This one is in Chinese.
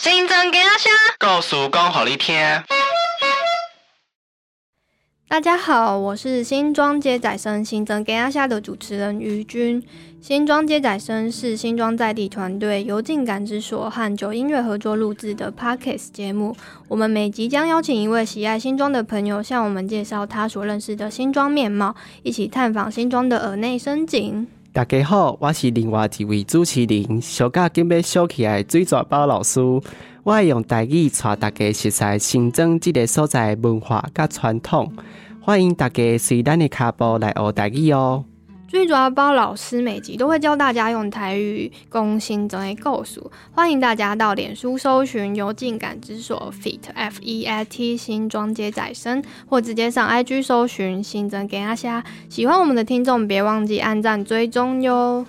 新增给阿虾，告诉刚好一天。大家好，我是新庄街仔生新增给阿虾的主持人于君。新庄街仔生是新庄在地团队由静感知所和九音乐合作录制的 Podcast 节目。我们每集将邀请一位喜爱新庄的朋友，向我们介绍他所认识的新庄面貌，一起探访新庄的耳内深景。大家好，我是另外一位主持人，小甲今要小起来水蛇包老师。我会用台语带大家熟悉新增这个所在文化甲传统，欢迎大家随咱的脚步来学台语哦。最主要包老师每集都会教大家用台语攻新增的构数，欢迎大家到脸书搜寻由静感之所 fit f e i t 新装接载身，或直接上 IG 搜寻新增给阿虾。喜欢我们的听众，别忘记按赞追踪哟。